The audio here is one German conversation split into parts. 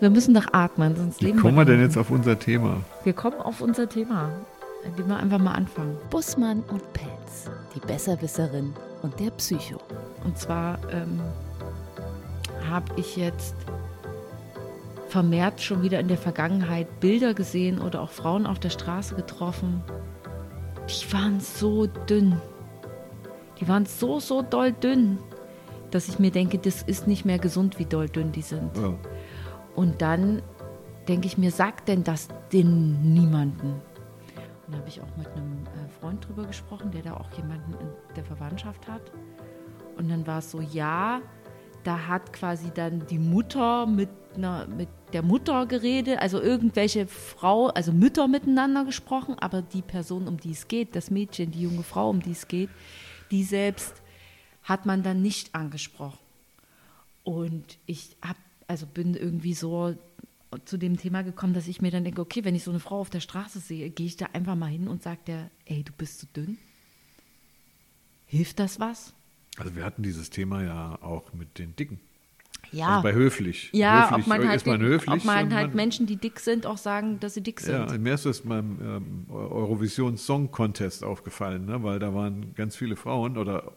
Wir müssen doch atmen, sonst Wie leben kommen wir wir denn jetzt auf unser Thema? Wir kommen auf unser Thema, indem wir einfach mal anfangen. Bussmann und Pelz, die Besserwisserin und der Psycho. Und zwar ähm, habe ich jetzt vermehrt schon wieder in der Vergangenheit Bilder gesehen oder auch Frauen auf der Straße getroffen. Die waren so dünn. Die waren so, so doll dünn, dass ich mir denke, das ist nicht mehr gesund, wie doll dünn die sind. Ja. Und dann denke ich mir, sagt denn das denn niemanden? Und da habe ich auch mit einem äh, Freund drüber gesprochen, der da auch jemanden in der Verwandtschaft hat. Und dann war es so, ja, da hat quasi dann die Mutter mit, einer, mit der Mutter geredet, also irgendwelche Frau, also Mütter miteinander gesprochen, aber die Person, um die es geht, das Mädchen, die junge Frau, um die es geht, die selbst hat man dann nicht angesprochen. Und ich hab, also bin irgendwie so zu dem Thema gekommen, dass ich mir dann denke, okay, wenn ich so eine Frau auf der Straße sehe, gehe ich da einfach mal hin und sage der, ey, du bist zu dünn. Hilft das was? Also wir hatten dieses Thema ja auch mit den Dicken. Ja. Also bei höflich. ja, höflich, ob man halt, man höflich. ob man halt Menschen, die dick sind, auch sagen, dass sie dick sind. Ja, mir ist das beim ähm, Eurovision Song Contest aufgefallen, ne? weil da waren ganz viele Frauen oder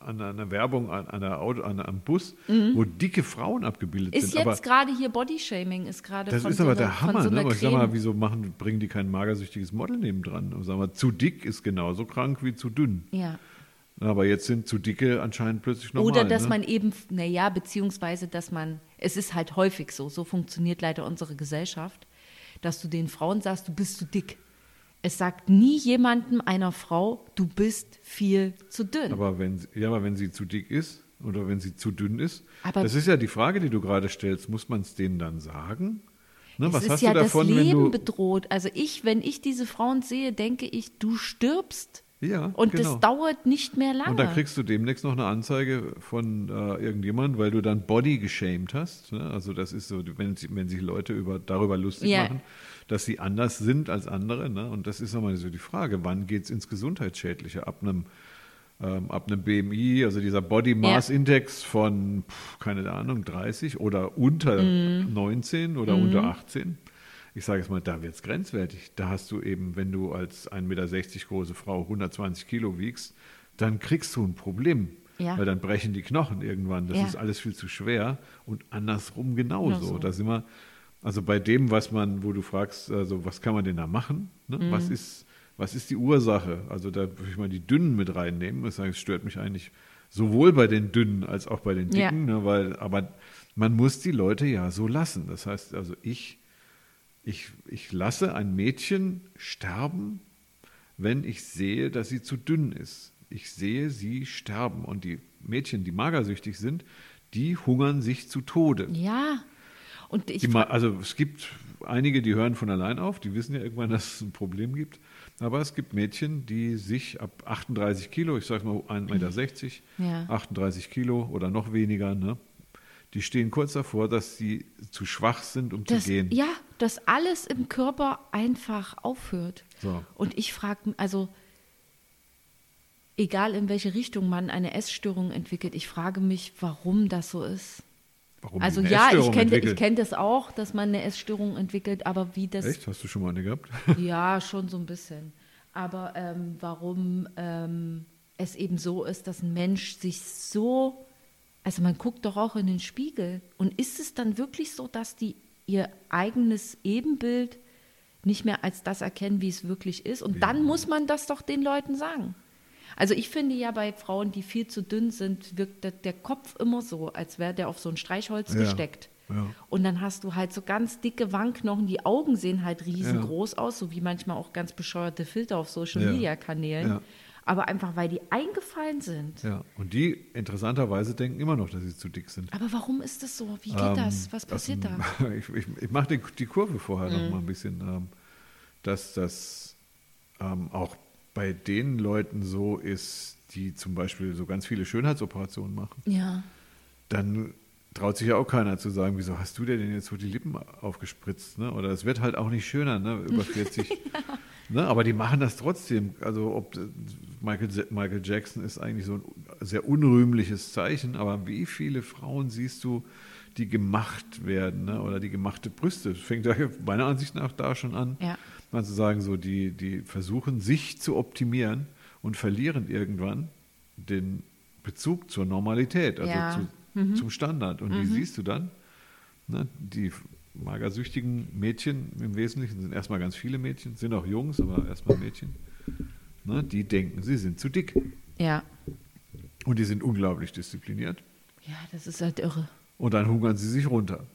an einer Werbung, an, einer Auto, an einem Bus, wo Mhm. dicke Frauen abgebildet Ist sind. Aber jetzt gerade hier Bodyshaming, ist gerade das ist so aber der Hammer. so ne? Aber ich sag mal, wieso machen, bringen die kein magersüchtiges Model nebendran? Und sag mal, zu dick ist genauso krank wie zu dünn. Ja. Aber jetzt sind zu dicke anscheinend plötzlich normal. Oder dass ne? man eben, naja, beziehungsweise, dass man, es ist halt häufig so, so funktioniert leider unsere Gesellschaft, dass du den Frauen sagst, du bist zu dick. Es sagt nie jemandem einer Frau, du bist viel zu dünn. Aber wenn, sie- ja, aber wenn sie zu dick ist oder wenn sie zu dünn ist, Aber- das ist ja die Frage, die du gerade stellst. Muss man es denen dann sagen? Ne, es was ist hast ja du davon, das Leben bedroht. Also ich, wenn ich diese Frauen sehe, denke ich, du stirbst. Ja, Und genau. das dauert nicht mehr lange. und dann kriegst du demnächst noch eine Anzeige von äh, irgendjemandem, weil du dann Body geshamed hast. Ne? Also das ist so, wenn, wenn sich Leute über, darüber lustig Ja. machen, dass sie anders sind als andere. Ne? Und das ist nochmal so die Frage, wann geht es ins Gesundheitsschädliche? Ab einem, ähm, ab einem BMI, also dieser Body Mass Index von, pf, keine Ahnung, 30 oder unter Mhm. 19 oder unter 18. Ich sage jetzt mal, da wird es grenzwertig. Da hast du eben, wenn du als 1,60 Meter große Frau 120 Kilo wiegst, dann kriegst du ein Problem. Ja. Weil dann brechen die Knochen irgendwann. Das Ja. ist alles viel zu schwer. Und andersrum genauso. Genau so. Da sind wir, also bei dem, was man, wo du fragst, also was kann man denn da machen? Ne? Mhm. Was, ist, was ist die Ursache? Also da würde ich mal die Dünnen mit reinnehmen. Das heißt, es stört mich eigentlich sowohl bei den Dünnen als auch bei den Ja. Dicken. Ne? Weil, aber man muss die Leute ja so lassen. Das heißt, also ich, ich, ich lasse ein Mädchen sterben, wenn ich sehe, dass sie zu dünn ist. Ich sehe sie sterben. Und die Mädchen, die magersüchtig sind, die hungern sich zu Tode. ja. Und ich Die also es gibt einige, die hören von allein auf, die wissen ja irgendwann, dass es ein Problem gibt. Aber es gibt Mädchen, die sich ab 38 Kilo, ich sage mal 1,60 Meter, Ja. 38 Kilo oder noch weniger, ne, die stehen kurz davor, dass sie zu schwach sind, um das, zu gehen. Ja, dass alles im Körper einfach aufhört. So. Und ich frage, also egal in welche Richtung man eine Essstörung entwickelt, ich frage mich, warum das so ist. Warum Also ja, ich kenne ich kenn das auch, dass man eine Essstörung entwickelt, aber wie das Echt? Hast du schon mal eine gehabt? Ja, schon so ein bisschen. Aber ähm, warum ähm, es eben so ist, dass ein Mensch sich so, also man guckt doch auch in den Spiegel. Und ist es dann wirklich so, dass die ihr eigenes Ebenbild nicht mehr als das erkennen, wie es wirklich ist? Und dann muss man das doch den Leuten sagen. Also ich finde ja bei Frauen, die viel zu dünn sind, wirkt der, der Kopf immer so, als wäre der auf so ein Streichholz Ja, gesteckt. ja. Und dann hast du halt so ganz dicke Wangenknochen, die Augen sehen halt riesengroß aus, so wie manchmal auch ganz bescheuerte Filter auf Social Ja. Ja. Aber einfach, weil die eingefallen sind. Ja. Und die interessanterweise denken immer noch, dass sie zu dick sind. Aber warum ist das so? Wie geht Ähm, das? Was passiert das- da? Ich, ich, ich mache die, die Kurve vorher Mhm. noch mal ein bisschen, ähm, dass das ähm, auch bei den Leuten so ist, die zum Beispiel so ganz viele Schönheitsoperationen machen. Ja. Dann traut sich ja auch keiner zu sagen, wieso hast du dir denn jetzt so die Lippen aufgespritzt? Ne? Oder es wird halt auch nicht schöner, ne? über 40. ne? Aber die machen das trotzdem. Also ob Michael, Michael Jackson ist eigentlich so ein sehr unrühmliches Zeichen, aber wie viele Frauen siehst du, die gemacht werden ne? oder die gemachte Brüste. Das fängt ja meiner Ansicht nach da schon an. Ja. Mal zu sagen, so die, die versuchen sich zu optimieren und verlieren irgendwann den Bezug zur Normalität, also Ja. zu, zum Standard. Und die siehst du dann. Ne? Die magersüchtigen Mädchen im Wesentlichen sind erstmal ganz viele Mädchen, sind auch Jungs, aber erstmal Mädchen. Ne? Die denken, sie sind zu dick. Ja. Und die sind unglaublich diszipliniert. Ja, das ist halt irre. Und dann hungern sie sich runter.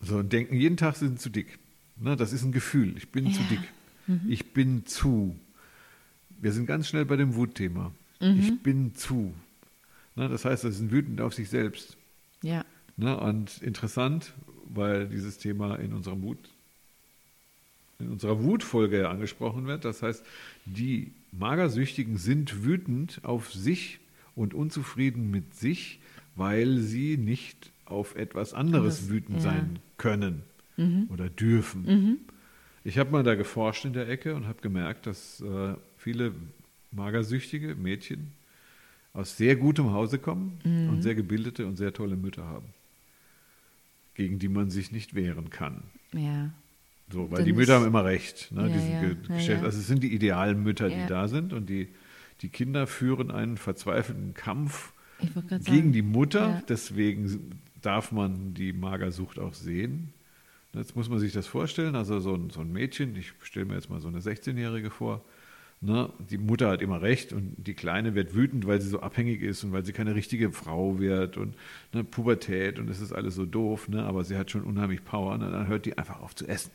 So, und denken jeden Tag, sie sind zu dick. Ne, das ist ein Gefühl. Ich bin zu Ja. dick. Ich bin zu. Wir sind ganz schnell bei dem Wutthema. Ich bin zu. Ne, das heißt, sie sind wütend auf sich selbst. Ja. Ne, und interessant, weil dieses Thema in unserem Wut, in unserer Wutfolge ja angesprochen wird. Das heißt, die Magersüchtigen sind wütend auf sich und unzufrieden mit sich, weil sie nicht auf etwas anderes Anderes, wütend ja. sein können oder dürfen. Ich habe mal da geforscht in der Ecke und habe gemerkt, dass äh, viele magersüchtige Mädchen aus sehr gutem Hause kommen und sehr gebildete und sehr tolle Mütter haben, gegen die man sich nicht wehren kann. Ja. So, weil Dann die Mütter haben immer recht. Ne? Ja, ja, ge- ja. Also es sind die idealen Mütter, die da sind und die, die Kinder führen einen verzweifelten Kampf gegen sagen. die Mutter. Deswegen darf man die Magersucht auch sehen. Jetzt muss man sich das vorstellen. Also so ein, so ein Mädchen, ich stelle mir jetzt mal so eine 16-Jährige vor. Ne? Die Mutter hat immer recht und die Kleine wird wütend, weil sie so abhängig ist und weil sie keine richtige Frau wird und ne, Pubertät und es ist alles so doof. Ne? Aber sie hat schon unheimlich Power. Ne? Dann hört die einfach auf zu essen.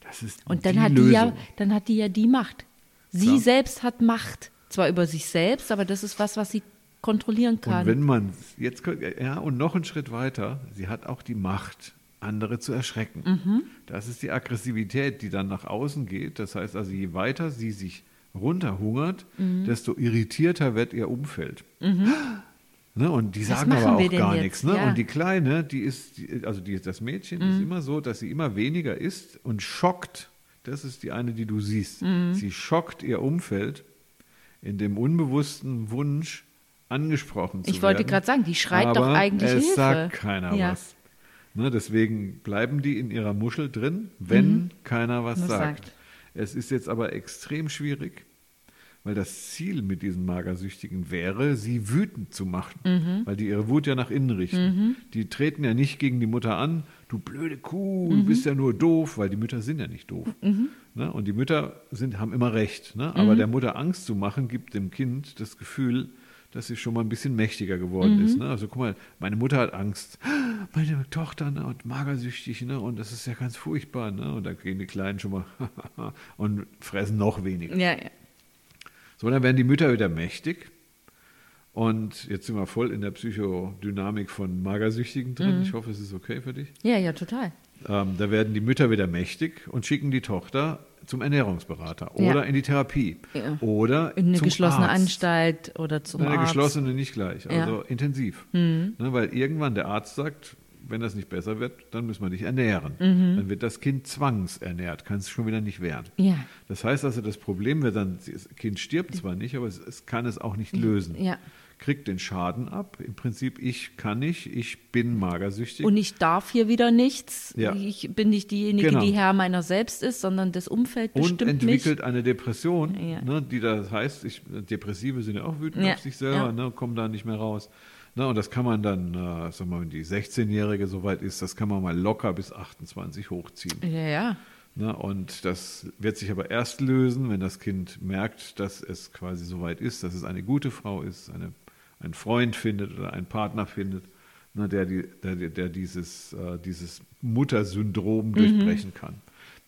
Das ist Mhm. Und dann die hat Lösung. die ja, dann hat die ja die Macht. Sie Klar. selbst hat Macht. Zwar über sich selbst, aber das ist was, was sie kontrollieren kann. Und wenn man jetzt ja und noch einen Schritt weiter, sie hat auch die Macht, andere zu erschrecken. Mhm. Das ist die Aggressivität, die dann nach außen geht. Das heißt also, je weiter sie sich runterhungert, Mhm. desto irritierter wird ihr Umfeld. Ne, und die Was sagen aber auch gar nichts. Ne? Ja. Und die Kleine, die ist, die, also die, das Mädchen Mhm. ist immer so, dass sie immer weniger isst und schockt. Das ist die eine, die du siehst. Mhm. Sie schockt ihr Umfeld in dem unbewussten Wunsch, angesprochen zu Ich wollte werden. gerade sagen, die schreit aber doch eigentlich es Hilfe. sagt keiner Ja. was. Ne, deswegen bleiben die in ihrer Muschel drin, wenn keiner was Was sagt. sagt. Es ist jetzt aber extrem schwierig, weil das Ziel mit diesen Magersüchtigen wäre, sie wütend zu machen, Mhm. weil die ihre Wut ja nach innen richten. Die treten ja nicht gegen die Mutter an, du blöde Kuh, Mhm. du bist ja nur doof, weil die Mütter sind ja nicht doof. Ne? Und die Mütter sind, haben immer recht. Ne? Mhm. Aber der Mutter Angst zu machen, gibt dem Kind das Gefühl, dass sie schon mal ein bisschen mächtiger geworden Mhm. ist. Ne? Also guck mal, meine Mutter hat Angst. Meine Tochter ne, und magersüchtig, ne? Und das ist ja ganz furchtbar, ne? Und da gehen die Kleinen schon mal und fressen noch weniger. Ja, ja. So, dann werden die Mütter wieder mächtig. Und jetzt sind wir voll in der Psychodynamik von Magersüchtigen Mhm. drin. Ich hoffe, es ist okay für dich. ja, ja, total. Ähm, da werden die Mütter wieder mächtig und schicken die Tochter zum Ernährungsberater Ja. oder in die Therapie Ja. oder In eine geschlossene Arzt. Anstalt oder zum Nein, eine Arzt. geschlossene nicht gleich, Ja. Mhm. also intensiv. Ne, weil irgendwann der Arzt sagt, wenn das nicht besser wird, dann müssen wir dich ernähren. Mhm. Dann wird das Kind zwangsernährt, kann es schon wieder nicht wehren. Ja. Das heißt also, das Problem wird dann, das Kind stirbt zwar nicht, aber es, es kann es auch nicht lösen. Ja. Kriegt den Schaden ab. Im Prinzip, ich kann nicht, ich bin magersüchtig. Und ich darf hier wieder nichts. Ja. Ich bin nicht diejenige, Genau. die Herr meiner selbst ist, sondern das Umfeld und bestimmt mich. entwickelt eine Depression, Ja. ne, die das heißt, ich, Depressive sind ja auch wütend Ja, auf sich selber, ne, kommen da nicht mehr raus. Ne, und das kann man dann, äh, sag mal, wenn die 16-Jährige soweit ist, das kann man mal locker bis 28 hochziehen. Ja, ja. Ne, und das wird sich aber erst lösen, wenn das Kind merkt, dass es quasi soweit ist, dass es eine gute Frau ist, eine, einen Freund findet oder einen Partner findet, ne, der, die, der, der dieses, äh, dieses Muttersyndrom Mhm. durchbrechen kann.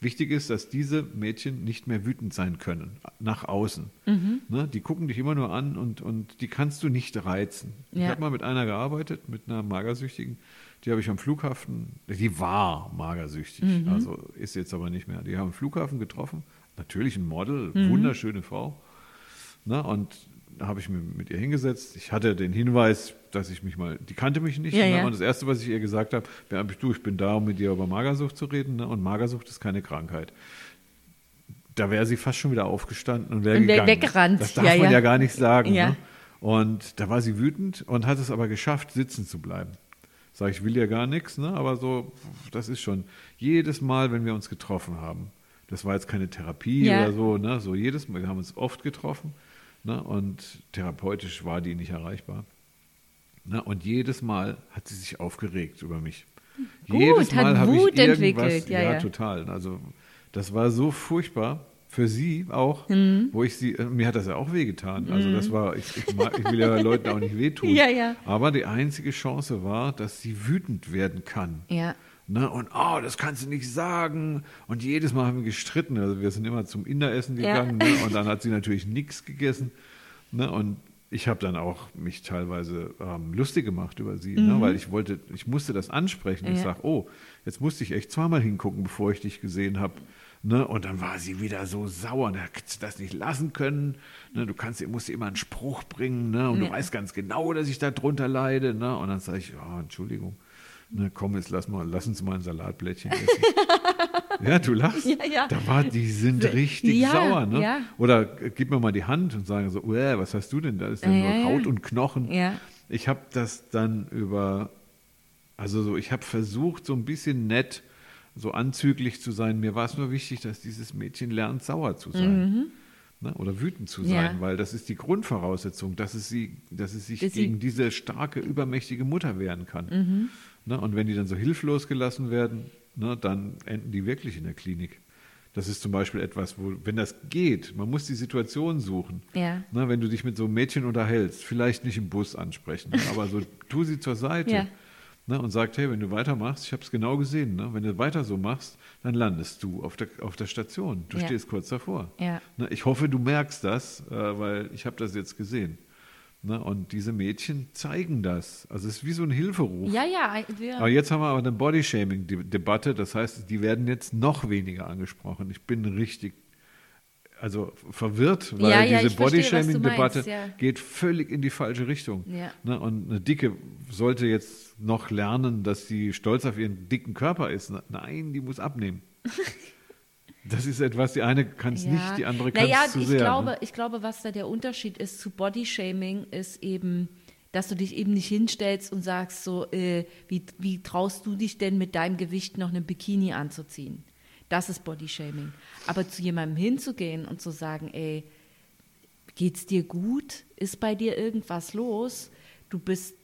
Wichtig ist, dass diese Mädchen nicht mehr wütend sein können, nach außen. Mhm. Ne, die gucken dich immer nur an und, und die kannst du nicht reizen. Ich Ja. habe mal mit einer gearbeitet, mit einer Magersüchtigen, die habe ich am Flughafen, die war magersüchtig, Mhm. also ist jetzt aber nicht mehr. Die haben am Flughafen getroffen, natürlich ein Model, Mhm. wunderschöne Frau. Ne, und da habe ich mich mit ihr hingesetzt. Ich hatte den Hinweis, dass ich mich mal, die kannte mich nicht. Ja, ne? ja. Und das Erste, was ich ihr gesagt habe, ja, du, ich bin da, um mit dir über Magersucht zu reden. Ne? Und Magersucht ist keine Krankheit. Da wäre sie fast schon wieder aufgestanden und wäre wär gegangen. weggerannt. Das darf Ja, man ja. gar nicht sagen. Ne? Und da war sie wütend und hat es aber geschafft, sitzen zu bleiben. Sag ich, will ja gar nichts, ne? aber so, das ist schon jedes Mal, wenn wir uns getroffen haben. Das war jetzt keine Therapie oder so, ne? So jedes Mal, wir haben uns oft getroffen, ne? Und therapeutisch war die nicht erreichbar. Ne? Und jedes Mal hat sie sich aufgeregt über mich. Gut, jedes hat Mal ich Wut irgendwas, entwickelt, ja, ja, ja. total. Also das war so furchtbar für sie auch, Mhm. wo ich sie, äh, mir hat das ja auch wehgetan. Also das war, ich, ich, mag, ich will ja Leuten auch nicht wehtun. Ja, ja. Aber die einzige Chance war, dass sie wütend werden kann. Ja. Ne? Und oh, das kannst du nicht sagen. Und jedes Mal haben wir gestritten. Also wir sind immer zum Inderessen Ja. gegangen. Ne? Und dann hat sie natürlich nichts gegessen. Ne? Und ich habe dann auch mich teilweise ähm, lustig gemacht über sie, ne? weil ich wollte, ich musste das ansprechen. Ich Mhm. Ja. sage, oh, jetzt musste ich echt zweimal hingucken, bevor ich dich gesehen habe. Ne? Und dann war sie wieder so sauer. Da hättest du das nicht lassen können. Ne? Du kannst, musst immer einen Spruch bringen. Ne? Und du Ja. weißt ganz genau, dass ich da drunter leide. Ne? Und dann sage ich, oh, Entschuldigung. Ne, komm, jetzt lass, mal, lass uns mal ein Salatblättchen essen. ja, du lachst. Ja, ja. Da war, die sind richtig Ja, sauer. Ne? ja. Oder gib mir mal die Hand und sagen so, "Uäh, was hast du denn? Da ist ja Ja, nur. Haut und Knochen. Ich habe das dann über, also so, ich habe versucht, so ein bisschen nett, so anzüglich zu sein. Mir war es nur wichtig, dass dieses Mädchen lernt, sauer zu sein. Ne? Oder wütend zu sein, Mhm. Ja. weil das ist die Grundvoraussetzung, dass es, sie, dass es sich Dass sie- Mhm. gegen diese starke, übermächtige Mutter wehren kann. Ne? Und wenn die dann so hilflos gelassen werden, ne, dann enden die wirklich in der Klinik. Das ist zum Beispiel etwas, wo, wenn das geht, man muss die Situation suchen. Ja. Ne, wenn du dich mit so einem Mädchen unterhältst, vielleicht nicht im Bus ansprechen, ne, aber so tu sie zur Seite Ja. ne, und sagt, hey, wenn du weitermachst, ich habe es genau gesehen, ne, wenn du weiter so machst, dann landest du auf der, auf der Station. Du Ja. stehst kurz davor. Ja. Ne, ich hoffe, du merkst das, äh, weil ich habe das jetzt gesehen. Ne, und diese Mädchen zeigen das. Also es ist wie so ein Hilferuf. Ja, ja. Aber jetzt haben wir aber eine Body-Shaming-Debatte. Das heißt, die werden jetzt noch weniger angesprochen. Ich bin richtig, also verwirrt, weil Ja, ja, diese Body-Shaming-Debatte ja. geht völlig in die falsche Richtung. Ne? Und eine Dicke sollte jetzt noch lernen, dass sie stolz auf ihren dicken Körper ist. Nein, die muss abnehmen. Das ist etwas, die eine kann es Ja. nicht, die andere kann es naja, zu ich sehr. glaube, ne? ich glaube, was da der Unterschied ist zu Bodyshaming, ist eben, dass du dich eben nicht hinstellst und sagst so, äh, wie, wie traust du dich denn mit deinem Gewicht noch eine Bikini anzuziehen? Das ist Bodyshaming. Aber zu jemandem hinzugehen und zu sagen, ey, geht's dir gut? Ist bei dir irgendwas los? Du bist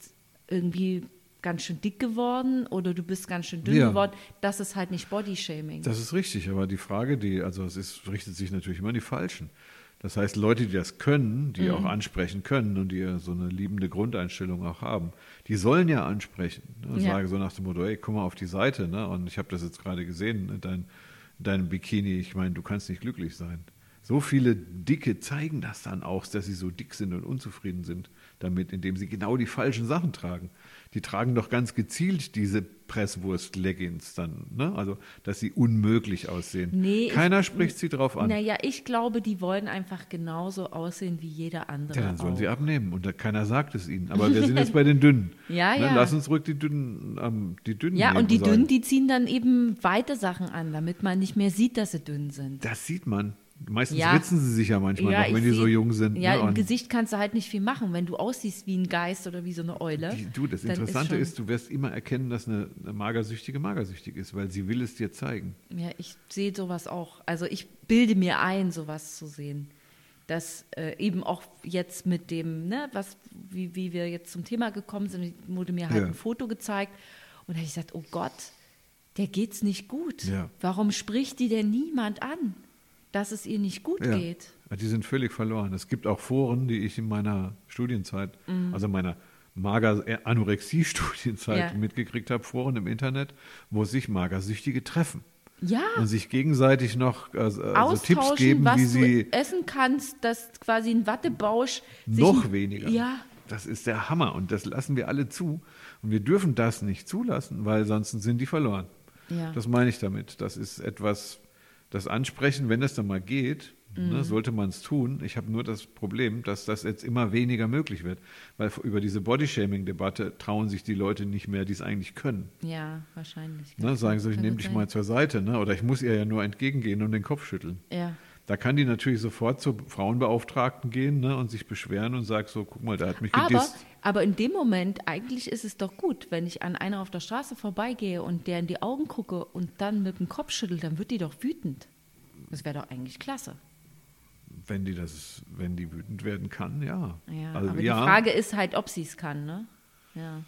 irgendwie ganz schön dick geworden oder du bist ganz schön dünn Ja. geworden. Das ist halt nicht Bodyshaming. Das ist richtig, aber die Frage, die, also es ist, richtet sich natürlich immer an die Falschen. Das heißt, Leute, die das können, die Mhm. auch ansprechen können und die so eine liebende Grundeinstellung auch haben, die sollen ja ansprechen. Ne? Und Ja. sagen so nach dem Motto, ey, komm mal auf die Seite. Ne? Und ich habe das jetzt gerade gesehen, ne, dein, dein Bikini, ich meine, du kannst nicht glücklich sein. So viele Dicke zeigen das dann auch, dass sie so dick sind und unzufrieden sind damit, indem sie genau die falschen Sachen tragen. Die tragen doch ganz gezielt diese Presswurst-Leggings dann, ne? Also, dass sie unmöglich aussehen. Nee, ich- Keiner spricht sie drauf an. Naja, ich glaube, die wollen einfach genauso aussehen wie jeder andere. Ja, dann sollen auch. sie abnehmen und da, keiner sagt es ihnen. Aber wir sind jetzt bei den Dünnen. Ja, ne? ja. Lass uns ruhig die Dünnen, ähm, die Dünnen Ja, und die sagen, Dünnen, die ziehen dann eben weite Sachen an, damit man nicht mehr sieht, dass sie dünn sind. Das sieht man. Meistens Ja. ritzen sie sich ja manchmal noch, ich wenn die so jung sind. Ja, ne? im Gesicht kannst du halt nicht viel machen. Wenn du aussiehst wie ein Geist oder wie so eine Eule. die, du, das Interessante schon- ist, du wirst immer erkennen, dass eine, eine Magersüchtige magersüchtig ist, weil sie will es dir zeigen. Ja, ich sehe sowas auch. Also ich bilde mir ein, sowas zu sehen. Dass äh, eben auch jetzt mit dem, ne, was, wie, wie wir jetzt zum Thema gekommen sind, wurde mir halt Ja. ein Foto gezeigt und da habe ich gesagt, oh Gott, der geht's nicht gut. Ja. Warum spricht die denn niemand an, dass es ihr nicht gut Ja. geht? Die sind völlig verloren. Es gibt auch Foren, die ich in meiner Studienzeit, also meiner Mager äh, Anorexie-Studienzeit Ja. mitgekriegt habe, Foren im Internet, wo sich Magersüchtige treffen Ja. und sich gegenseitig noch also Austauschen, Tipps geben, was wie sie du essen kannst, dass quasi ein Wattebausch noch weniger. Ja, Das ist der Hammer und das lassen wir alle zu. Und wir dürfen das nicht zulassen, weil sonst sind die verloren. Ja. Das meine ich damit. Das ist etwas, das Ansprechen, wenn es dann mal geht, Mhm. ne, sollte man es tun. Ich habe nur das Problem, dass das jetzt immer weniger möglich wird, weil über diese Bodyshaming-Debatte trauen sich die Leute nicht mehr, die es eigentlich können. ja, wahrscheinlich. Ne, sagen sie, ich nehme dich sein. mal zur Seite, ne? oder ich muss ihr ja nur entgegengehen und den Kopf schütteln. Ja. Da kann die natürlich sofort zur Frauenbeauftragten gehen ne, und sich beschweren und sagt so, guck mal, der hat mich Aber gedisst. Aber in dem Moment, eigentlich ist es doch gut, wenn ich an einer auf der Straße vorbeigehe und der in die Augen gucke und dann mit dem Kopf schüttel, dann wird die doch wütend. Das wäre doch eigentlich klasse. Wenn die das, wenn die wütend werden kann, ja. Ja, also, aber ja. die Frage ist halt, ob sie es kann, ne? Ja.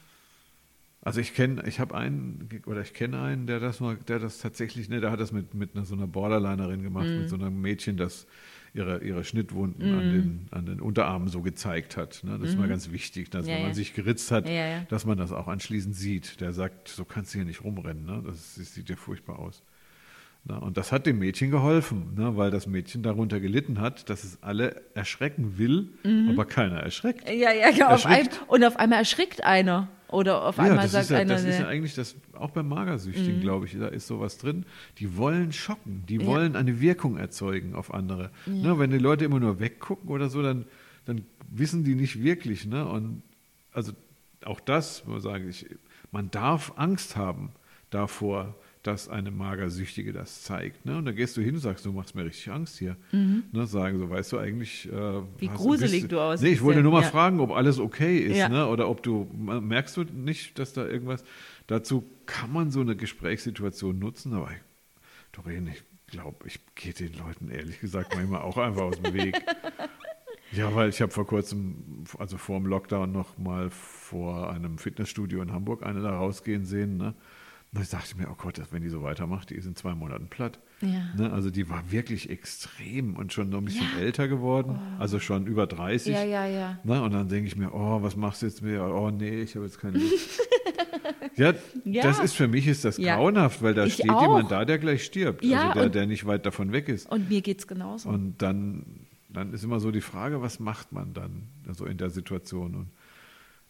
Also ich kenne, ich habe einen oder ich kenne einen, der das mal, der das tatsächlich, ne, der hat das mit mit einer, so einer Borderlinerin gemacht, Mhm. mit so einem Mädchen, das ihre ihre Schnittwunden an den an den Unterarmen so gezeigt hat. Ne? Das ist mal ganz wichtig, dass Mhm. Ja, wenn man ja. sich geritzt hat, Ja, dass man das auch anschließend sieht. Der sagt, so kannst du hier nicht rumrennen, ne? Das, das sieht ja furchtbar aus. Na, und das hat dem Mädchen geholfen, ne, weil das Mädchen darunter gelitten hat, dass es alle erschrecken will, Mhm. aber keiner erschreckt. Ja, ja, ja. Auf ein, und auf einmal erschrickt einer. Oder auf Ja, einmal das, sagt ist ja, einer, das ist ja eigentlich das, auch beim Magersüchtigen, glaube ich, da ist sowas drin. Die wollen schocken, die Ja. wollen eine Wirkung erzeugen auf andere. Ne, wenn die Leute immer nur weggucken oder so, dann, dann wissen die nicht wirklich. Ne? Und also auch das, muss ich sagen, ich, man darf Angst haben davor, dass eine Magersüchtige das zeigt. Ne? Und dann gehst du hin und sagst, du machst mir richtig Angst hier. Ne? Sagen so, weißt du eigentlich. Äh, Mhm. Wie gruselig bist- du aussiehst, Nee, ich wollte nur mal Ja. fragen, ob alles okay ist. Ja. Ne? Oder ob du, merkst du nicht, dass da irgendwas, dazu kann man so eine Gesprächssituation nutzen, aber ich, Doreen, ich glaube, ich gehe den Leuten ehrlich gesagt manchmal auch einfach aus dem Weg. Ja, weil ich habe vor kurzem, also vor dem Lockdown noch mal vor einem Fitnessstudio in Hamburg eine da rausgehen sehen, ne? Und ich dachte mir, oh Gott, wenn die so weitermacht, die ist in zwei Monaten platt. Ja. Ne? Also die war wirklich extrem und schon noch ein bisschen Ja. älter geworden, also schon über 30. Ja, ja, ja. Ne? Und dann denke ich mir, oh, was machst du jetzt mit mir? Oh nee, ich habe jetzt keine Lust. ja, Ja. das ist für mich ist das grauenhaft, weil da Ich steht auch. jemand da, der gleich stirbt, Ja, also der, der nicht weit davon weg ist. Und mir geht's genauso. Und dann, dann ist immer so die Frage, was macht man dann also in der Situation? Und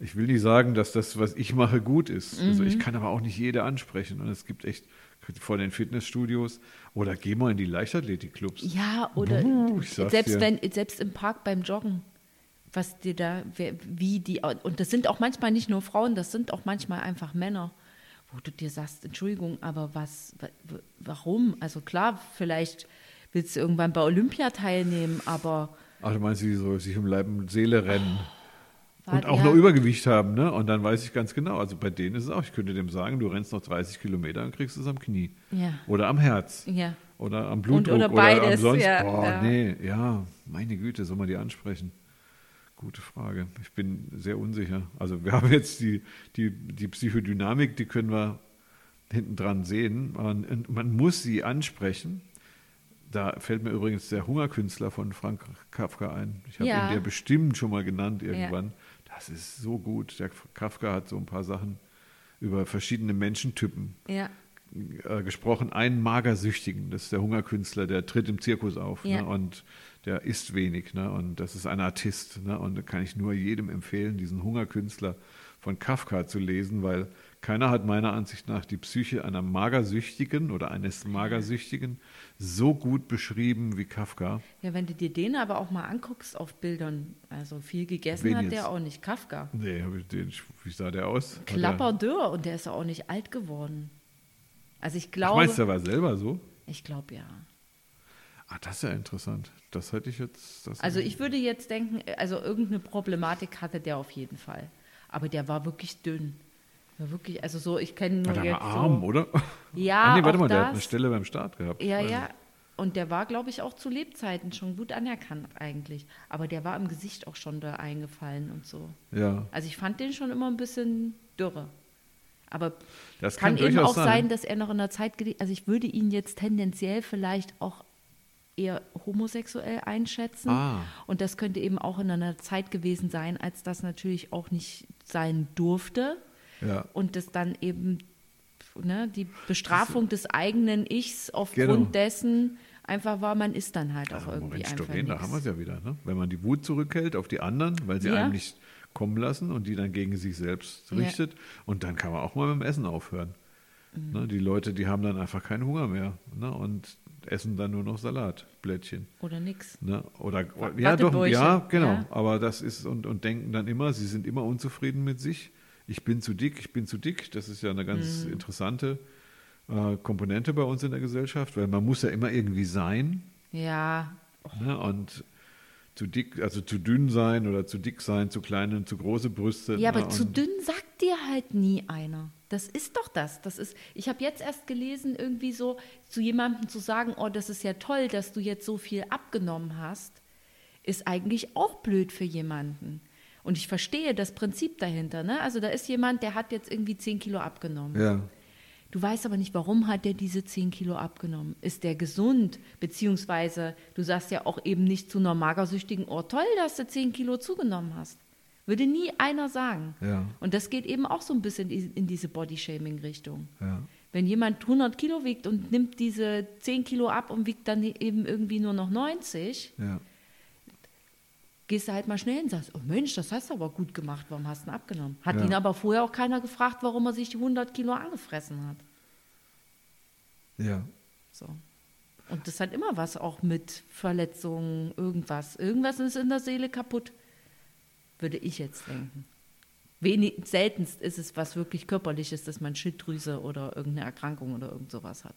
ich will nicht sagen, dass das, was ich mache, gut ist. Also Mhm. ich kann aber auch nicht jede ansprechen. Und es gibt echt vor den Fitnessstudios oder geh mal in die Leichtathletikclubs. ja, oder Uh, sag's selbst dir. wenn, selbst im Park beim Joggen, was dir da, wie die, und das sind auch manchmal nicht nur Frauen, das sind auch manchmal einfach Männer, wo du dir sagst, Entschuldigung, aber was, wa- wa- warum? Also klar, vielleicht willst du irgendwann bei Olympia teilnehmen, aber Ach, du meinst, die so sich um Leib und Seele rennen. war- Und auch ja, noch Übergewicht haben, ne? Und dann weiß ich ganz genau, also bei denen ist es auch, ich könnte dem sagen, du rennst noch 30 Kilometer und kriegst es am Knie. Ja. Oder am Herz. Ja. Oder am Blutdruck. oder am beides, sonst. ja, Boah, ja. nee, ja, meine Güte, soll man die ansprechen? Gute Frage. Ich bin sehr unsicher. Also wir haben jetzt die, die, die Psychodynamik, die können wir hinten dran sehen. Man, und man muss sie ansprechen. Da fällt mir übrigens der Hungerkünstler von Frank Kafka ein. Ich habe Ja. ihn der bestimmt schon mal genannt irgendwann. Das ist so gut. Der Kafka hat so ein paar Sachen über verschiedene Menschentypen Ja. äh, gesprochen. Einen Magersüchtigen, das ist der Hungerkünstler, der tritt im Zirkus auf Ja. ne? und der isst wenig. Ne? Und das ist ein Artist. Ne? Und da kann ich nur jedem empfehlen, diesen Hungerkünstler von Kafka zu lesen, weil keiner hat meiner Ansicht nach die Psyche einer Magersüchtigen oder eines Magersüchtigen so gut beschrieben wie Kafka. Ja, wenn du dir den aber auch mal anguckst auf Bildern, also viel gegessen Wen hat jetzt? der auch nicht. Kafka. Nee, den, wie sah der aus? Klapperdürr und der ist auch nicht alt geworden. Also ich glaube, meinst du, der war selber so? ich glaube ja. Ah, das ist ja interessant. Das hätte ich jetzt. Also ich würde jetzt denken, also irgendeine Problematik hatte der auf jeden Fall. Aber der war wirklich dünn. War wirklich, also so, ich kenne nur der war arm, so, oder? Ja, ah, nee, warte mal, der hat eine das. Stelle beim Start gehabt. Ja, Weiß ja. Und der war, glaube ich, auch zu Lebzeiten schon gut anerkannt eigentlich. Aber der war im Gesicht auch schon da eingefallen und so. Ja, Also ich fand den schon immer ein bisschen dürre. Aber das kann, kann, eben auch sein, dass er noch in der Zeit, gele- also ich würde ihn jetzt tendenziell vielleicht auch eher homosexuell einschätzen. Ah. Und das könnte eben auch in einer Zeit gewesen sein, als das natürlich auch nicht sein durfte. Ja. Und das dann eben ne, die Bestrafung des eigenen Ichs aufgrund Genau. dessen einfach war, man ist dann halt auch Also irgendwie Moment, einfach Doreen, da haben wir es ja wieder. Ne? Wenn man die Wut zurückhält auf die anderen, weil sie Ja. einem nicht kommen lassen und die dann gegen sich selbst Ja. richtet. Und dann kann man auch mal mit dem Essen aufhören. Mhm. Ne? Die Leute, die haben dann einfach keinen Hunger mehr ne? und essen dann nur noch Salatblättchen. Oder nix. Ne? Oder ja, doch, ja, genau. ja. Aber das ist und, und denken dann immer, sie sind immer unzufrieden mit sich. Ich bin zu dick, ich bin zu dick. Das ist ja eine ganz Mhm. interessante äh, Komponente bei uns in der Gesellschaft, weil man muss ja immer irgendwie sein. Ja, Ne? Und zu dick, also zu dünn sein oder zu dick sein, zu kleine und zu große Brüste. Ja, aber na, zu dünn sagt dir halt nie einer. Das ist doch das. Das ist, ich habe jetzt erst gelesen, irgendwie so zu jemandem zu sagen, oh, das ist ja toll, dass du jetzt so viel abgenommen hast, ist eigentlich auch blöd für jemanden. Und ich verstehe das Prinzip dahinter. Ne? Also da ist jemand, der hat jetzt irgendwie 10 Kilo abgenommen. Ja, Du weißt aber nicht, warum hat der diese 10 Kilo abgenommen? Ist der gesund? Beziehungsweise, du sagst ja auch eben nicht zu einer Magersüchtigen, oh toll, dass du 10 Kilo zugenommen hast. Würde nie einer sagen. Ja. Und das geht eben auch so ein bisschen in diese Body-Shaming-Richtung. ja. Wenn jemand 100 Kilo wiegt und nimmt diese 10 Kilo ab und wiegt dann eben irgendwie nur noch 90, ja. Gehst du halt mal schnell und sagst, oh Mensch, das hast du aber gut gemacht, warum hast du ihn abgenommen? Hat Ja. ihn aber vorher auch keiner gefragt, warum er sich die 100 Kilo angefressen hat. Ja. So. Und das hat immer was auch mit Verletzungen, irgendwas. Irgendwas ist in der Seele kaputt, würde ich jetzt denken. Wenig, seltenst ist es was wirklich Körperliches, dass man Schilddrüse oder irgendeine Erkrankung oder irgend sowas hat.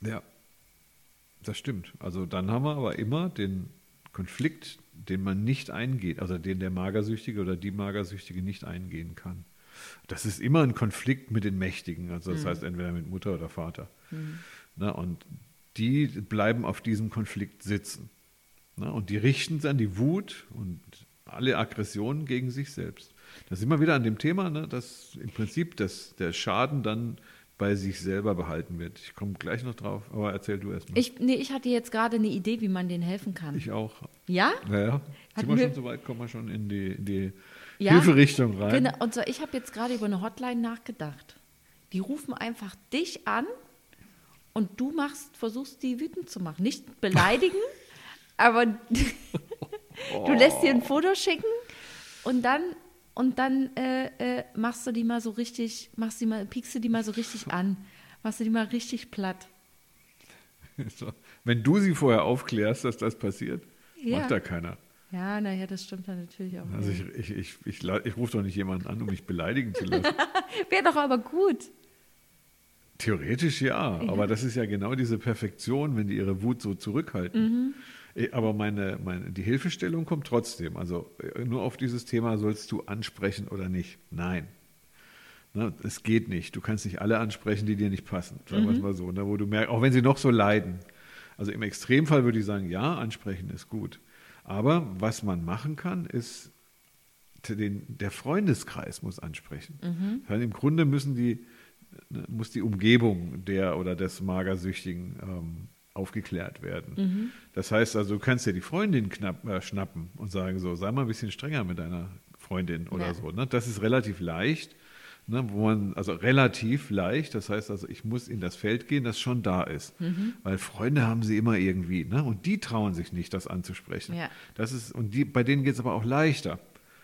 Ja, das stimmt. Also dann haben wir aber immer den Konflikt, den man nicht eingeht, also den der Magersüchtige oder die Magersüchtige nicht eingehen kann. Das ist immer ein Konflikt mit den Mächtigen, also das heißt entweder mit Mutter oder Vater. Na, und die bleiben auf diesem Konflikt sitzen. Na, und die richten dann die Wut und alle Aggressionen gegen sich selbst. Da sind wir wieder an dem Thema, ne, dass im Prinzip das, der Schaden dann bei sich selber behalten wird. Ich komme gleich noch drauf, aber erzähl du erst mal. Ich, nee, ich hatte jetzt gerade eine Idee, wie man denen helfen kann. Ich auch. ja? Hat sind wir schon so weit, kommen wir schon in die, in die Ja. Hilferichtung rein. Genau, und so, ich habe jetzt gerade über eine Hotline nachgedacht. Die rufen einfach dich an und du machst, versuchst die wütend zu machen. Nicht beleidigen, aber du lässt dir ein Foto schicken und dann und dann äh, äh, machst du die mal so richtig, machst die mal, piekst du die mal so richtig an, machst du die mal richtig platt. So. Wenn du sie vorher aufklärst, dass das passiert, Ja. macht da keiner. Ja, naja, das stimmt dann natürlich auch. Also ich, ich, ich, ich, ich rufe doch nicht jemanden an, um mich beleidigen zu lassen. Wäre doch aber gut. Theoretisch ja, aber das ist ja genau diese Perfektion, wenn die ihre Wut so zurückhalten. Eh, Aber meine, meine, die Hilfestellung kommt trotzdem. Also äh, nur auf dieses Thema sollst du ansprechen oder nicht. Nein. Ne, es geht nicht. Du kannst nicht alle ansprechen, die dir nicht passen. Sagen wir es mal so. Ne, wo du merkst, auch wenn sie noch so leiden. Also im Extremfall würde ich sagen, ja, ansprechen ist gut. Aber was man machen kann, ist, den, der Freundeskreis muss ansprechen. Das heißt, Im Grunde müssen die, ne, muss die Umgebung der oder des Magersüchtigen ähm, aufgeklärt werden. Das heißt also, du kannst ja die Freundin knapp, äh, schnappen und sagen so, sei mal ein bisschen strenger mit deiner Freundin oder Ja. so. Ne? Das ist relativ leicht. Ne, wo man, also relativ leicht, das heißt also, ich muss in das Feld gehen, das schon da ist. Weil Freunde haben sie immer irgendwie, ne? Und die trauen sich nicht, das anzusprechen. Ja. Das ist, und die, bei denen geht es aber auch leichter.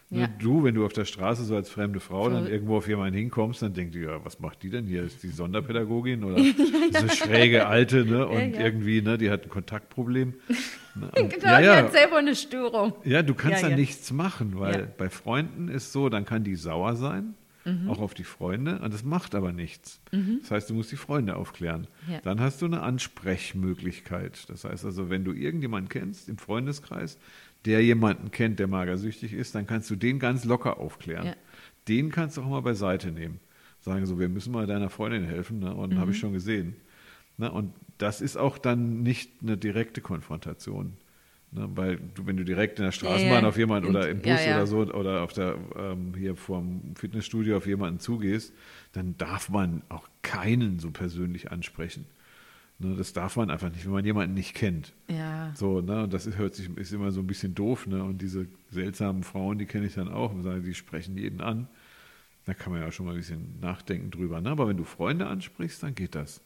Ja. Du, wenn du auf der Straße so als fremde Frau dann Voll. irgendwo auf jemanden hinkommst, dann denkt ihr, ja, was macht die denn hier? Ist die Sonderpädagogin oder diese schräge Alte, ne? Und ja. irgendwie, ne, die hat ein Kontaktproblem. Ne? Und- Genau, ja, die ja. hat selber eine Störung. Ja, du kannst Ja, da ja. nichts machen, weil Ja. bei Freunden ist so, dann kann die sauer sein, Mhm. auch auf die Freunde, und das macht aber nichts. Das heißt, du musst die Freunde aufklären. Ja. Dann hast du eine Ansprechmöglichkeit. Das heißt also, wenn du irgendjemanden kennst im Freundeskreis, der jemanden kennt, der magersüchtig ist, dann kannst du den ganz locker aufklären. Ja. Den kannst du auch mal beiseite nehmen. Sagen so, wir müssen mal deiner Freundin helfen, ne? und Mhm. habe ich schon gesehen. Ne? Und das ist auch dann nicht eine direkte Konfrontation. Ne? Weil du, wenn du direkt in der Straßenbahn ja. auf jemanden oder im Bus Ja, oder so oder auf der ähm, hier vorm Fitnessstudio auf jemanden zugehst, dann darf man auch keinen so persönlich ansprechen. Ne? Das darf man einfach nicht, wenn man jemanden nicht kennt. Ja. So, ne, und das ist, hört sich, ist immer so ein bisschen doof, ne? Und diese seltsamen Frauen, die kenne ich dann auch und sagen, die sprechen jeden an. Da kann man ja schon mal ein bisschen nachdenken drüber. Ne? Aber wenn du Freunde ansprichst, dann geht das.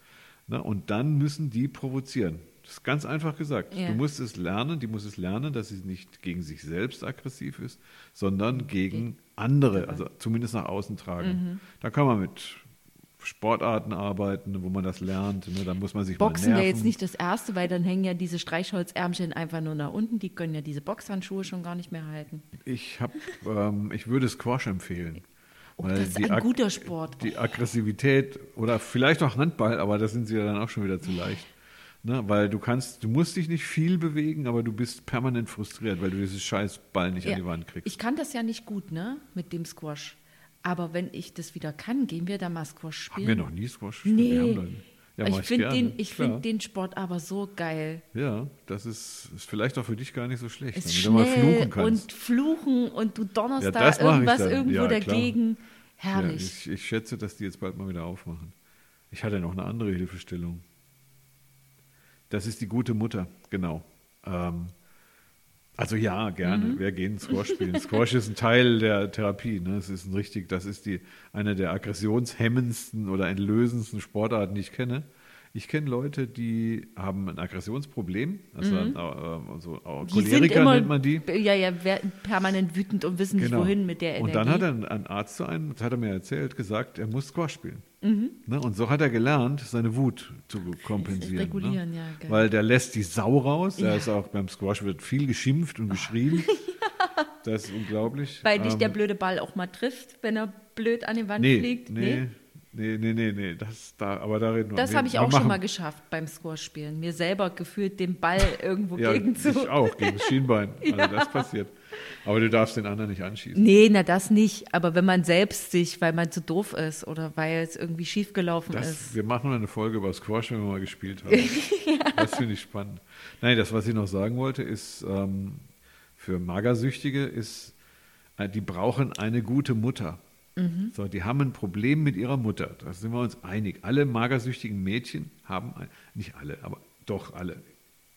Ne? Und dann müssen die provozieren. Das ist ganz einfach gesagt. Ja. Du musst es lernen, die muss es lernen, dass sie nicht gegen sich selbst aggressiv ist, sondern gegen andere, also zumindest nach außen tragen. Mhm. Da kann man mit Sportarten arbeiten, wo man das lernt. Ne? Da muss man sich Boxen wäre jetzt nicht das Erste, weil dann hängen ja diese Streichholzärmchen einfach nur nach unten. Die können ja diese Boxhandschuhe schon gar nicht mehr halten. Ich, hab, ähm, ich würde Squash empfehlen. Oh, weil das ist ein guter Sport. Die Aggressivität oder vielleicht auch Handball, aber da sind sie ja dann auch schon wieder zu leicht. Ne, weil du kannst, du musst dich nicht viel bewegen, aber du bist permanent frustriert, weil du dieses scheiß Ball nicht Ja, an die Wand kriegst. Ich kann das ja nicht gut, ne, mit dem Squash. Aber wenn ich das wieder kann, gehen wir da mal Squash Haben spielen. wir noch nie Squash gespielt? Haben Nee. Ja, ich finde den, ich find den Sport aber so geil. Ja, das ist, ist vielleicht auch für dich gar nicht so schlecht, Ist damit du mal fluchen kannst. und fluchen und du donnerst Ja, da irgendwas irgendwo Ja, dagegen. Herrlich. ich, ich schätze, dass die jetzt bald mal wieder aufmachen. Ich hatte noch eine andere Hilfestellung. Das ist die gute Mutter, genau. Ähm, also ja, gerne. Mhm. Wir gehen Squash spielen. Squash ist ein Teil der Therapie. Ne? Es ist ein richtig, das ist die eine der aggressionshemmendsten oder entlösendsten Sportarten, die ich kenne. Ich kenne Leute, die haben ein Aggressionsproblem, also, äh, also äh, Mhm. die sind Choleriker immer, nennt man die. Ja, ja, permanent wütend und wissen nicht, wohin mit der Energie. Genau. Und dann hat ein, ein Arzt zu einem, das hat er mir erzählt, gesagt, er muss Squash spielen. Mhm. Ne? Und so hat er gelernt, seine Wut zu kompensieren. regulieren, ne? ja, geil. Weil der lässt die Sau raus. Ja. Er ist auch beim Squash wird viel geschimpft und geschrien. Das ist unglaublich. Weil dich Ähm, der blöde Ball auch mal trifft, wenn er blöd an die Wand nee, fliegt. nee, nee, nee, nee, nee, das da, aber da reden wir. Das habe ich auch schon machen- mal geschafft beim Squash-Spielen. Mir selber gefühlt den Ball irgendwo Ja, gegen zu. ich auch gegen das Schienbein. Also das passiert. Aber du darfst den anderen nicht anschießen. Nee, na das nicht. Aber wenn man selbst sich, weil man zu doof ist oder weil es irgendwie schiefgelaufen Das, ist. wir machen mal eine Folge über Squash, wenn wir mal gespielt haben. Das finde ich spannend. Nein, das, was ich noch sagen wollte, ist, ähm, für Magersüchtige ist, äh, die brauchen eine gute Mutter. Mhm. So, die haben ein Problem mit ihrer Mutter. Da sind wir uns einig. Alle magersüchtigen Mädchen haben, ein, nicht alle, aber doch alle.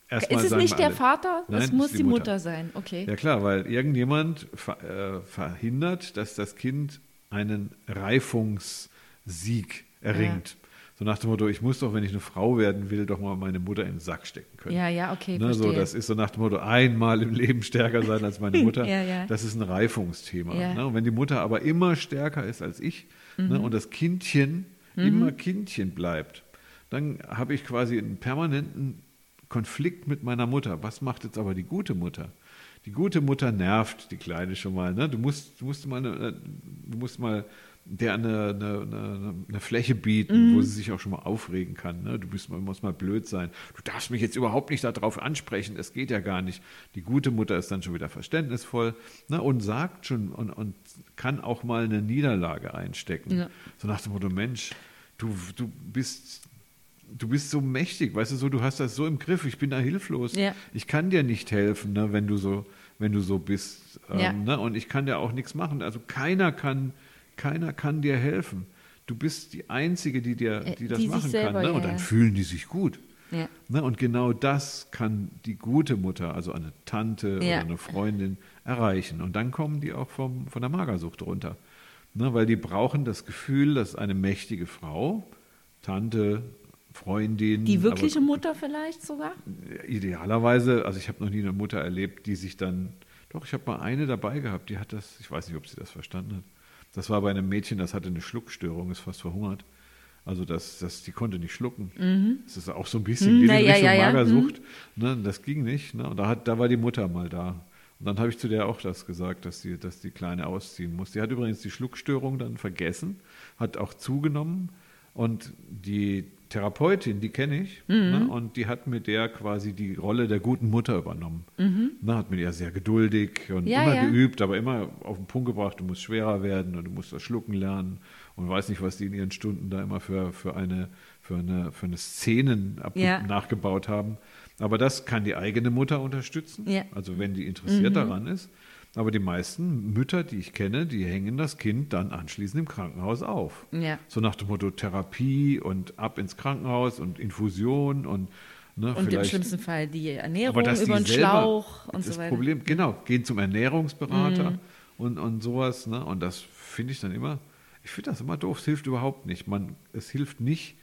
Erstmal Ist es nicht der alle. Vater? Nein, es muss ist die Mutter. sein. Okay. Ja klar, weil irgendjemand ver, äh, verhindert, dass das Kind einen Reifungssieg erringt. So nach dem Motto, ich muss doch, wenn ich eine Frau werden will, doch mal meine Mutter in den Sack stecken können. Ja, ja, okay, Ne, so, verstehe. das ist so nach dem Motto, einmal im Leben stärker sein als meine Mutter. Ja, ja. Das ist ein Reifungsthema. Ja. Ne? Und wenn die Mutter aber immer stärker ist als ich Mhm. ne, und das Kindchen immer Kindchen bleibt, dann habe ich quasi einen permanenten Konflikt mit meiner Mutter. Was macht jetzt aber die gute Mutter? Die gute Mutter nervt die Kleine schon mal. Ne? Du, musst, du musst mal, eine, du musst mal der eine, eine, eine, eine Fläche bieten, wo sie sich auch schon mal aufregen kann. Ne? Du bist, mal- musst mal blöd sein. Du darfst mich jetzt überhaupt nicht darauf ansprechen. Das geht ja gar nicht. Die gute Mutter ist dann schon wieder verständnisvoll ne? und sagt schon und, und kann auch mal eine Niederlage einstecken. Ja. So nach dem Motto, Mensch, du, du bist du bist so mächtig, weißt du so, du hast das so im Griff, ich bin da hilflos. Ja. Ich kann dir nicht helfen, ne, wenn du so, wenn du so bist. Ähm, Ja. ne, und ich kann dir auch nichts machen. Also keiner kann, keiner kann dir helfen. Du bist die Einzige, die dir, Äh, die das die machen selber, kann. Ne? Und dann fühlen die sich gut. Ja. Ne? Und genau das kann die gute Mutter, also eine Tante Ja. oder eine Freundin, erreichen. Und dann kommen die auch vom, von der Magersucht runter. Ne? Weil die brauchen das Gefühl, dass eine mächtige Frau, Tante, Freundin, Die wirkliche aber Mutter vielleicht sogar? idealerweise, also ich habe noch nie eine Mutter erlebt, die sich dann, doch, ich habe mal eine dabei gehabt, die hat das, ich weiß nicht, ob sie das verstanden hat. Das war bei einem Mädchen, das hatte eine Schluckstörung, ist fast verhungert. Also das, das, die konnte nicht schlucken. Das ist auch so ein bisschen Mhm, wie in ja, Richtung ja, ja. Magersucht. Ne, das ging nicht. Ne? Und da, hat, da war die Mutter mal da. Und dann habe ich zu der auch das gesagt, dass die, dass die Kleine ausziehen muss. Die hat übrigens die Schluckstörung dann vergessen, hat auch zugenommen. Und die Therapeutin, die kenne ich, Mhm. ne? und die hat mit der quasi die Rolle der guten Mutter übernommen. Ne? Hat mit ihr sehr geduldig und Mhm. Ja, immer ja. geübt, aber immer auf den Punkt gebracht, du musst schwerer werden und du musst das Schlucken lernen und weiß nicht, was die in ihren Stunden da immer für, für eine für eine, für eine Szenen Ja. nachgebaut haben. Aber das kann die eigene Mutter unterstützen, also wenn die interessiert daran ist. Aber die meisten Mütter, die ich kenne, die hängen das Kind dann anschließend im Krankenhaus auf. Ja. So nach dem Motto Therapie und ab ins Krankenhaus und Infusion und ne, Und im schlimmsten Fall die Ernährung die über den selber, Schlauch und das so weiter. Problem, genau, gehen zum Ernährungsberater und, und sowas. Ne? Und das finde ich dann immer, ich finde das immer doof. Es hilft überhaupt nicht. Man, es hilft nicht,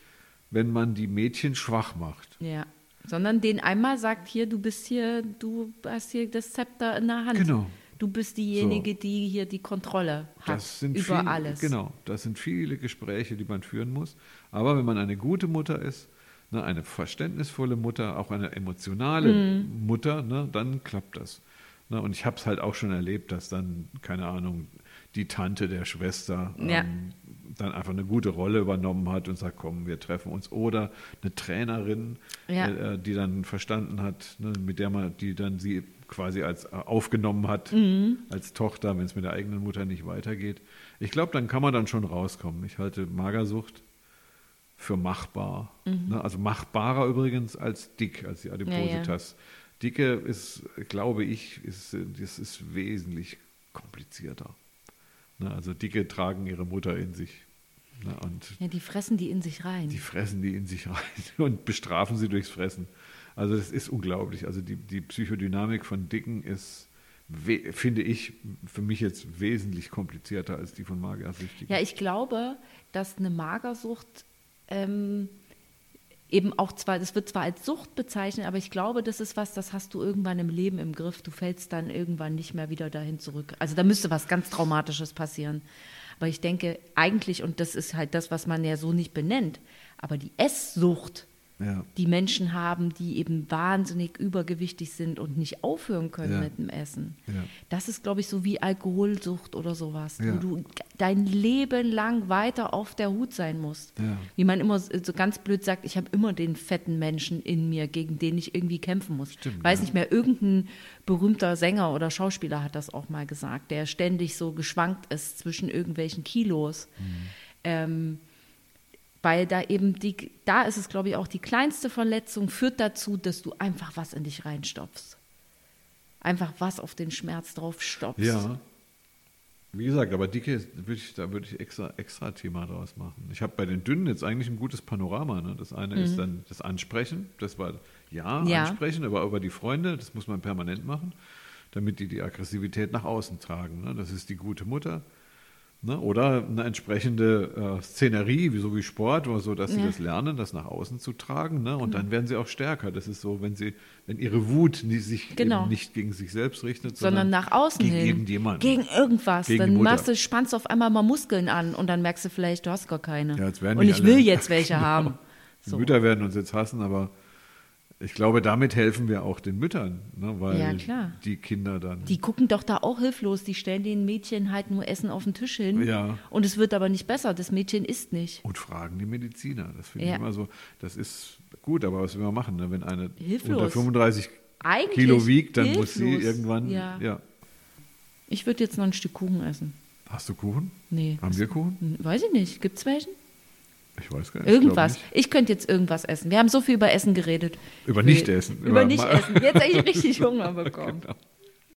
wenn man die Mädchen schwach macht. Ja. Sondern den einmal sagt, hier, du bist hier, du hast hier das Zepter in der Hand. Genau. Du bist diejenige, die hier die Kontrolle hat Das sind über viel, alles. Genau, das sind viele Gespräche, die man führen muss. Aber wenn man eine gute Mutter ist, ne, eine verständnisvolle Mutter, auch eine emotionale Mhm. Mutter, ne, dann klappt das. Ne, und ich habe es halt auch schon erlebt, dass dann, keine Ahnung, die Tante der Schwester Ja. ähm, dann einfach eine gute Rolle übernommen hat und sagt, komm, wir treffen uns. Oder eine Trainerin, Ja. äh, die dann verstanden hat, ne, mit der man, die dann sie quasi als äh, aufgenommen hat, Mhm. als Tochter, wenn es mit der eigenen Mutter nicht weitergeht. Ich glaube, dann kann man dann schon rauskommen. Ich halte Magersucht für machbar. Mhm. Ne? Also machbarer übrigens als dick, als die Adipositas. Dicke ist, glaube ich, ist, das ist wesentlich komplizierter. Ne? Also Dicke tragen ihre Mutter in sich. Ne? Und Ja, die fressen die in sich rein. die fressen die in sich rein und bestrafen sie durchs Fressen. Also das ist unglaublich. Also die, die Psychodynamik von Dicken ist, finde ich, für mich jetzt wesentlich komplizierter als die von Magersüchtigen. Ja, ich glaube, dass eine Magersucht ähm, eben auch zwar, das wird zwar als Sucht bezeichnet, aber ich glaube, das ist was, das hast du irgendwann im Leben im Griff. Du fällst dann irgendwann nicht mehr wieder dahin zurück. Also da müsste was ganz Traumatisches passieren. Aber ich denke eigentlich, und das ist halt das, was man ja so nicht benennt, aber die Esssucht, Ja. die Menschen haben, die eben wahnsinnig übergewichtig sind und nicht aufhören können Ja. mit dem Essen. Ja. Das ist, glaube ich, so wie Alkoholsucht oder sowas, wo du dein Leben lang weiter auf der Hut sein musst. Wie man immer so ganz blöd sagt, ich habe immer den fetten Menschen in mir, gegen den ich irgendwie kämpfen muss. Stimmt, Weiß nicht mehr, irgendein berühmter Sänger oder Schauspieler hat das auch mal gesagt, der ständig so geschwankt ist zwischen irgendwelchen Kilos. Mhm. Ähm, weil da eben die, da ist es, glaube ich, auch die kleinste Verletzung führt dazu, dass du einfach was in dich reinstopfst. Einfach was auf den Schmerz drauf stopfst. Ja. Wie gesagt, aber dicke, würde ich, da würde ich extra, extra Thema draus machen. Ich habe bei den dünnen jetzt eigentlich ein gutes Panorama. Ne? Das eine ist dann das Ansprechen. Das war ja, Mhm. Ja. Ansprechen, aber über die Freunde, das muss man permanent machen, damit die die Aggressivität nach außen tragen. Ne? Das ist die gute Mutter. Ne? Oder eine entsprechende äh, Szenerie, wie so wie Sport, oder so, dass sie Ja. das lernen, das nach außen zu tragen. Ne? Und dann werden sie auch stärker. Das ist so, wenn sie, wenn ihre Wut sich Genau. nicht gegen sich selbst richtet, sondern nach außen gegen hin. irgendjemanden. Gegen irgendwas. Gegen dann machst du, spannst auf einmal mal Muskeln an und dann merkst du vielleicht, du hast gar keine. Ja, jetzt werden und ich alle- will jetzt welche Genau. haben. Die So. Mütter werden uns jetzt hassen, aber ich glaube, damit helfen wir auch den Müttern, ne? weil Ja, die Kinder dann. Die gucken doch da auch hilflos. Die stellen den Mädchen halt nur Essen auf den Tisch hin. Ja. Und es wird aber nicht besser. Das Mädchen isst nicht. und fragen die Mediziner. Das finde Ja. ich immer so. Das ist gut, aber was will man machen? Ne? Wenn eine Hilflos. unter 35 Eigentlich Kilo wiegt, dann muss sie hilflos. irgendwann. Ja. ja. Ich würde jetzt noch ein Stück Kuchen essen. Hast du Kuchen? Nee. Haben wir Kuchen? Hm, Weiß ich nicht. Gibt's welchen? Ich weiß gar nicht. ich Irgendwas. glaub Ich könnte jetzt irgendwas essen. Wir haben so viel über Essen geredet. Über Ich Nicht-Essen. Über Über nicht Ma- essen. Jetzt habe ich richtig Hunger bekommen. Genau.